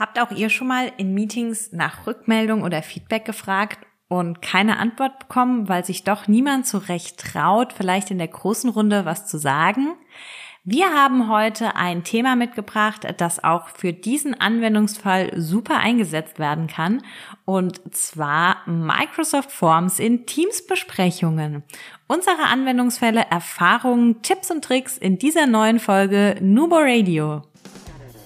Habt auch ihr schon mal in Meetings nach Rückmeldung oder Feedback gefragt und keine Antwort bekommen, weil sich doch niemand so recht traut, vielleicht in der großen Runde was zu sagen? Wir haben heute ein Thema mitgebracht, das auch für diesen Anwendungsfall super eingesetzt werden kann, und zwar Microsoft Forms in Teams-Besprechungen. Unsere Anwendungsfälle, Erfahrungen, Tipps und Tricks in dieser neuen Folge Nubo Radio.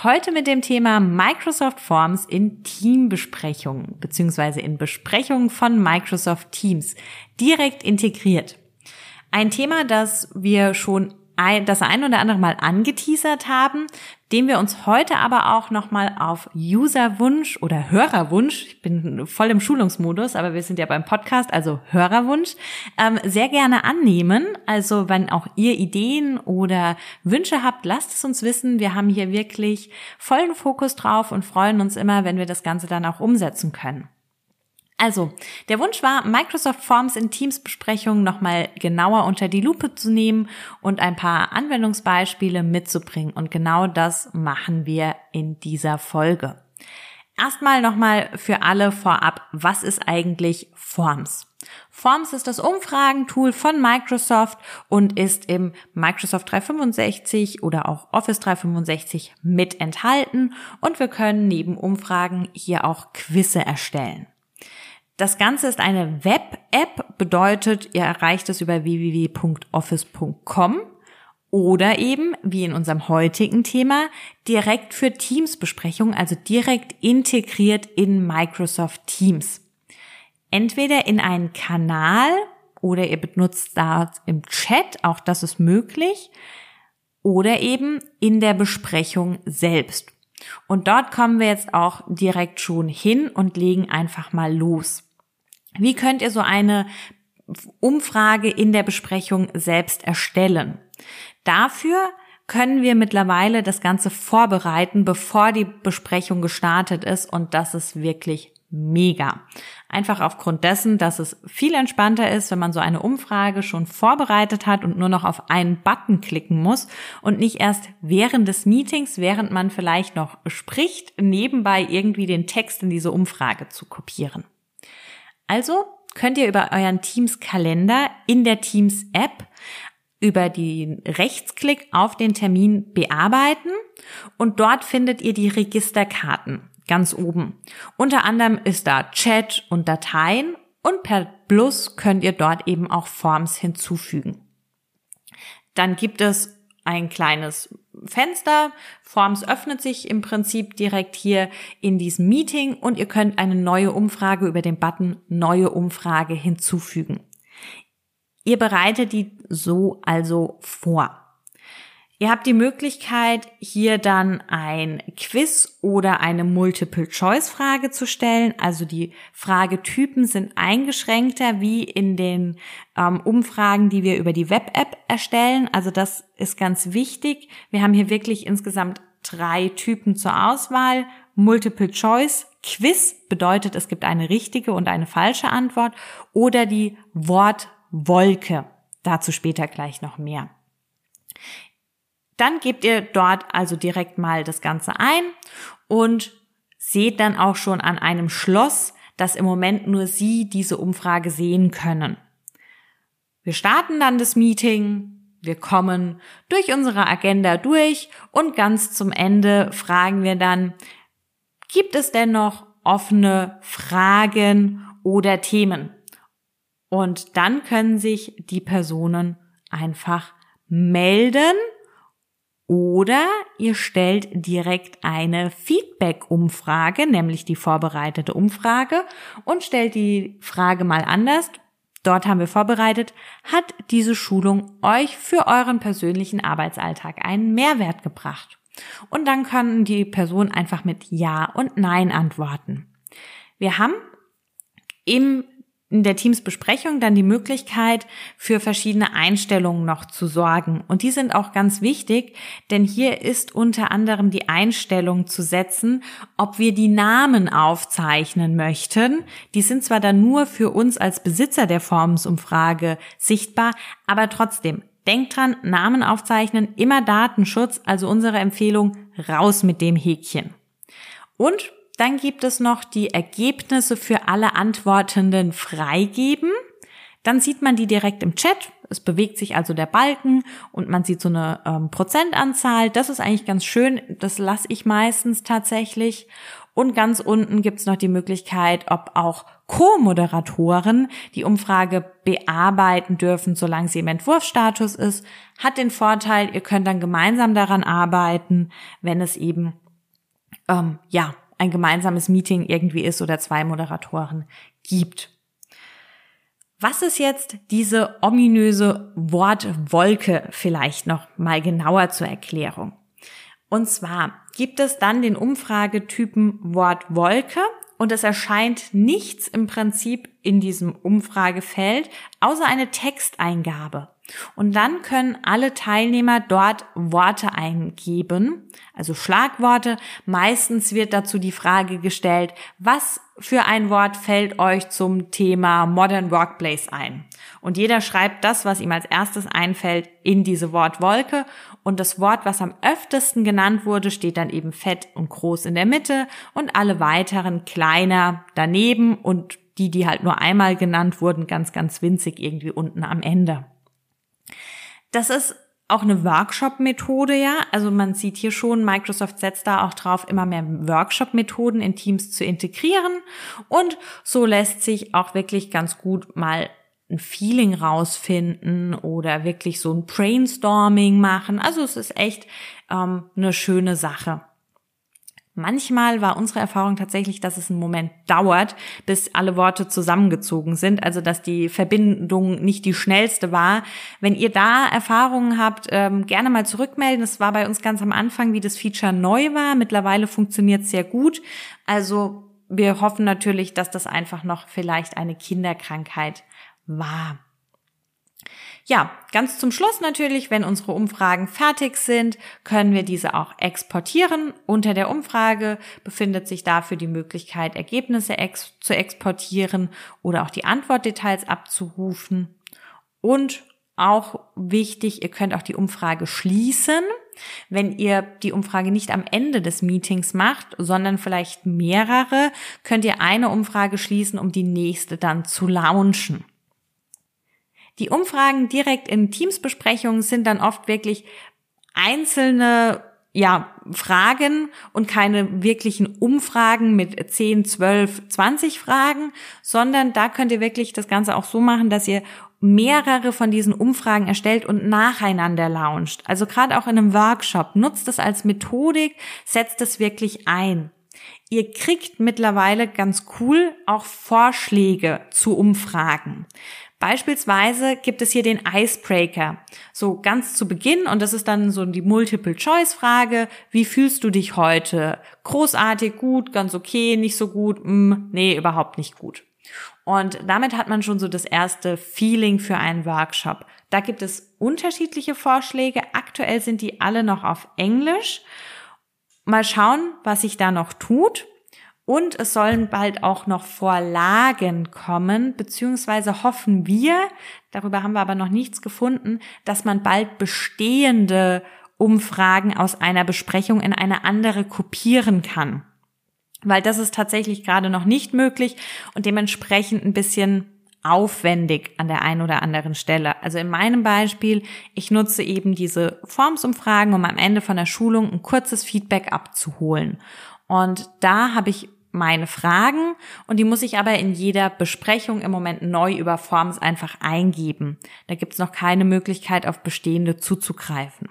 Heute mit dem Thema Microsoft Forms in Teambesprechungen beziehungsweise in Besprechungen von Microsoft Teams direkt integriert. Ein Thema, das wir schon das ein oder andere Mal angeteasert haben, dem wir uns heute aber auch nochmal auf Userwunsch oder Hörerwunsch, ich bin voll im Schulungsmodus, aber wir sind ja beim Podcast, also Hörerwunsch, ähm, sehr gerne annehmen. Also wenn auch ihr Ideen oder Wünsche habt, lasst es uns wissen. Wir haben hier wirklich vollen Fokus drauf und freuen uns immer, wenn wir das Ganze dann auch umsetzen können. Also, der Wunsch war, Microsoft Forms in Teams-Besprechungen nochmal genauer unter die Lupe zu nehmen und ein paar Anwendungsbeispiele mitzubringen. Und genau das machen wir in dieser Folge. Erstmal nochmal für alle vorab, was ist eigentlich Forms? Forms ist das Umfragentool von Microsoft und ist im Microsoft 365 oder auch Office 365 mit enthalten und wir können neben Umfragen hier auch Quizze erstellen. Das Ganze ist eine Web-App, bedeutet, ihr erreicht es über www.office.com oder eben, wie in unserem heutigen Thema, direkt für Teams-Besprechungen, also direkt integriert in Microsoft Teams. Entweder in einen Kanal oder ihr benutzt da im Chat, auch das ist möglich, oder eben in der Besprechung selbst. Und dort kommen wir jetzt auch direkt schon hin und legen einfach mal los. Wie könnt ihr so eine Umfrage in der Besprechung selbst erstellen? Dafür können wir mittlerweile das Ganze vorbereiten, bevor die Besprechung gestartet ist und das ist wirklich mega. Einfach aufgrund dessen, dass es viel entspannter ist, wenn man so eine Umfrage schon vorbereitet hat und nur noch auf einen Button klicken muss und nicht erst während des Meetings, während man vielleicht noch spricht, nebenbei irgendwie den Text in diese Umfrage zu kopieren. Also könnt ihr über euren Teams Kalender in der Teams App über den Rechtsklick auf den Termin bearbeiten und dort findet ihr die Registerkarten ganz oben. Unter anderem ist da Chat und Dateien und per Plus könnt ihr dort eben auch Forms hinzufügen. Dann gibt es ein kleines Fenster. Forms öffnet sich im Prinzip direkt hier in diesem Meeting und ihr könnt eine neue Umfrage über den Button Neue Umfrage hinzufügen. Ihr bereitet die so also vor. Ihr habt die Möglichkeit, hier dann ein Quiz oder eine Multiple-Choice-Frage zu stellen. Also die Fragetypen sind eingeschränkter wie in den ähm, Umfragen, die wir über die Web-App erstellen. Also das ist ganz wichtig. Wir haben hier wirklich insgesamt drei Typen zur Auswahl. Multiple-Choice, Quiz bedeutet, es gibt eine richtige und eine falsche Antwort oder die Wortwolke. Dazu später gleich noch mehr. Dann gebt ihr dort also direkt mal das Ganze ein und seht dann auch schon an einem Schloss, dass im Moment nur Sie diese Umfrage sehen können. Wir starten dann das Meeting, wir kommen durch unsere Agenda durch und ganz zum Ende fragen wir dann, gibt es denn noch offene Fragen oder Themen? Und dann können sich die Personen einfach melden oder ihr stellt direkt eine Feedback-Umfrage, nämlich die vorbereitete Umfrage, und stellt die Frage mal anders. Dort haben wir vorbereitet, hat diese Schulung euch für euren persönlichen Arbeitsalltag einen Mehrwert gebracht? Und dann können die Personen einfach mit Ja und Nein antworten. Wir haben im in der Teamsbesprechung dann die Möglichkeit, für verschiedene Einstellungen noch zu sorgen. Und die sind auch ganz wichtig, denn hier ist unter anderem die Einstellung zu setzen, ob wir die Namen aufzeichnen möchten. Die sind zwar dann nur für uns als Besitzer der Formsumfrage sichtbar, aber trotzdem, denkt dran, Namen aufzeichnen, immer Datenschutz, also unsere Empfehlung, raus mit dem Häkchen. Und dann gibt es noch die Ergebnisse für alle Antwortenden freigeben. Dann sieht man die direkt im Chat. Es bewegt sich also der Balken und man sieht so eine ähm, Prozentanzahl. Das ist eigentlich ganz schön. Das lasse ich meistens tatsächlich. Und ganz unten gibt's noch die Möglichkeit, ob auch Co-Moderatoren die Umfrage bearbeiten dürfen, solange sie im Entwurfsstatus ist. Hat den Vorteil, ihr könnt dann gemeinsam daran arbeiten, wenn es eben ähm, ja ein gemeinsames Meeting irgendwie ist oder zwei Moderatoren gibt. Was ist jetzt diese ominöse Wortwolke vielleicht noch mal genauer zur Erklärung? Und zwar gibt es dann den Umfragetypen Wortwolke und es erscheint nichts im Prinzip in diesem Umfragefeld außer eine Texteingabe. Und dann können alle Teilnehmer dort Worte eingeben, also Schlagworte. Meistens wird dazu die Frage gestellt, was für ein Wort fällt euch zum Thema Modern Workplace ein? Und jeder schreibt das, was ihm als erstes einfällt, in diese Wortwolke. Und das Wort, was am öftesten genannt wurde, steht dann eben fett und groß in der Mitte und alle weiteren kleiner daneben und die, die halt nur einmal genannt wurden, ganz, ganz winzig irgendwie unten am Ende. Das ist auch eine Workshop-Methode, ja. Also man sieht hier schon, Microsoft setzt da auch drauf, immer mehr Workshop-Methoden in Teams zu integrieren. Und so lässt sich auch wirklich ganz gut mal ein Feeling rausfinden oder wirklich so ein Brainstorming machen. Also es ist echt ähm, eine schöne Sache. Manchmal war unsere Erfahrung tatsächlich, dass es einen Moment dauert, bis alle Worte zusammengezogen sind, also dass die Verbindung nicht die schnellste war. Wenn ihr da Erfahrungen habt, ähm, gerne mal zurückmelden. Es war bei uns ganz am Anfang, wie das Feature neu war. Mittlerweile funktioniert es sehr gut. Also wir hoffen natürlich, dass das einfach noch vielleicht eine Kinderkrankheit war. Ja, ganz zum Schluss natürlich, wenn unsere Umfragen fertig sind, können wir diese auch exportieren. Unter der Umfrage befindet sich dafür die Möglichkeit, Ergebnisse ex zu exportieren oder auch die Antwortdetails abzurufen. Und auch wichtig, ihr könnt auch die Umfrage schließen. Wenn ihr die Umfrage nicht am Ende des Meetings macht, sondern vielleicht mehrere, könnt ihr eine Umfrage schließen, um die nächste dann zu launchen. Die Umfragen direkt in Teamsbesprechungen sind dann oft wirklich einzelne ja, Fragen und keine wirklichen Umfragen mit 10, 12, 20 Fragen, sondern da könnt ihr wirklich das Ganze auch so machen, dass ihr mehrere von diesen Umfragen erstellt und nacheinander launcht. Also gerade auch in einem Workshop, nutzt es als Methodik, setzt es wirklich ein. Ihr kriegt mittlerweile ganz cool auch Vorschläge zu Umfragen. Beispielsweise gibt es hier den Icebreaker. So ganz zu Beginn und das ist dann so die Multiple-Choice-Frage. Wie fühlst du dich heute? Großartig, gut, ganz okay, nicht so gut, mm, nee, überhaupt nicht gut. Und damit hat man schon so das erste Feeling für einen Workshop. Da gibt es unterschiedliche Vorschläge. Aktuell sind die alle noch auf Englisch. Mal schauen, was sich da noch tut. Und es sollen bald auch noch Vorlagen kommen, beziehungsweise hoffen wir, darüber haben wir aber noch nichts gefunden, dass man bald bestehende Umfragen aus einer Besprechung in eine andere kopieren kann. Weil das ist tatsächlich gerade noch nicht möglich und dementsprechend ein bisschen aufwendig an der einen oder anderen Stelle. Also in meinem Beispiel, ich nutze eben diese Formsumfragen, um am Ende von der Schulung ein kurzes Feedback abzuholen. Und da habe ich meine Fragen und die muss ich aber in jeder Besprechung im Moment neu über Forms einfach eingeben. Da gibt es noch keine Möglichkeit, auf bestehende zuzugreifen.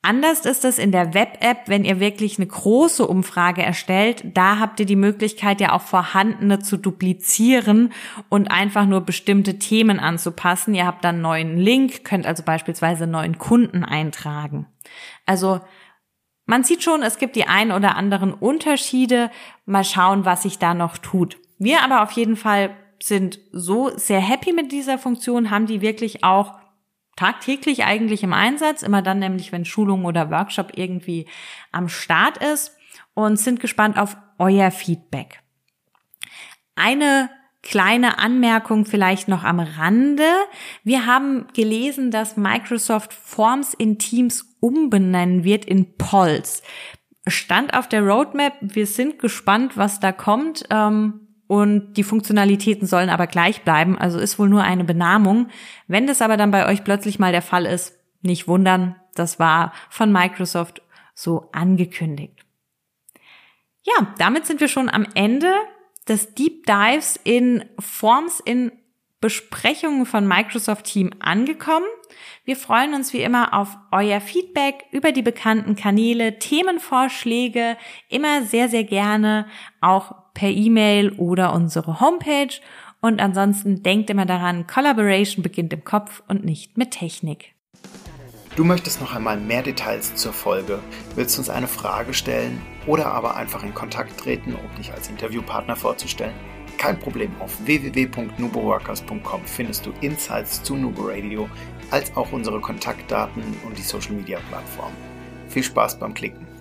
Anders ist es in der Web-App, wenn ihr wirklich eine große Umfrage erstellt. Da habt ihr die Möglichkeit, ja auch vorhandene zu duplizieren und einfach nur bestimmte Themen anzupassen. Ihr habt dann einen neuen Link, könnt also beispielsweise einen neuen Kunden eintragen. Also man sieht schon, es gibt die ein oder anderen Unterschiede. Mal schauen, was sich da noch tut. Wir aber auf jeden Fall sind so sehr happy mit dieser Funktion, haben die wirklich auch tagtäglich eigentlich im Einsatz, immer dann nämlich, wenn Schulung oder Workshop irgendwie am Start ist und sind gespannt auf euer Feedback. Eine kleine Anmerkung vielleicht noch am Rande. Wir haben gelesen, dass Microsoft Forms in Teams umbenennen wird in Polls. Stand auf der Roadmap. Wir sind gespannt, was da kommt. Ähm, und die Funktionalitäten sollen aber gleich bleiben. Also ist wohl nur eine Benamung. Wenn das aber dann bei euch plötzlich mal der Fall ist, nicht wundern. Das war von Microsoft so angekündigt. Ja, damit sind wir schon am Ende des Deep Dives in Forms in Besprechungen von Microsoft Team angekommen. Wir freuen uns wie immer auf euer Feedback über die bekannten Kanäle, Themenvorschläge, immer sehr, sehr gerne auch per E-Mail oder unsere Homepage. Und ansonsten denkt immer daran, Collaboration beginnt im Kopf und nicht mit Technik. Du möchtest noch einmal mehr Details zur Folge, willst uns eine Frage stellen oder aber einfach in Kontakt treten, um dich als Interviewpartner vorzustellen? Kein Problem, auf www.nuboworkers.com findest du Insights zu Nubo Radio, als auch unsere Kontaktdaten und die Social Media Plattform. Viel Spaß beim Klicken!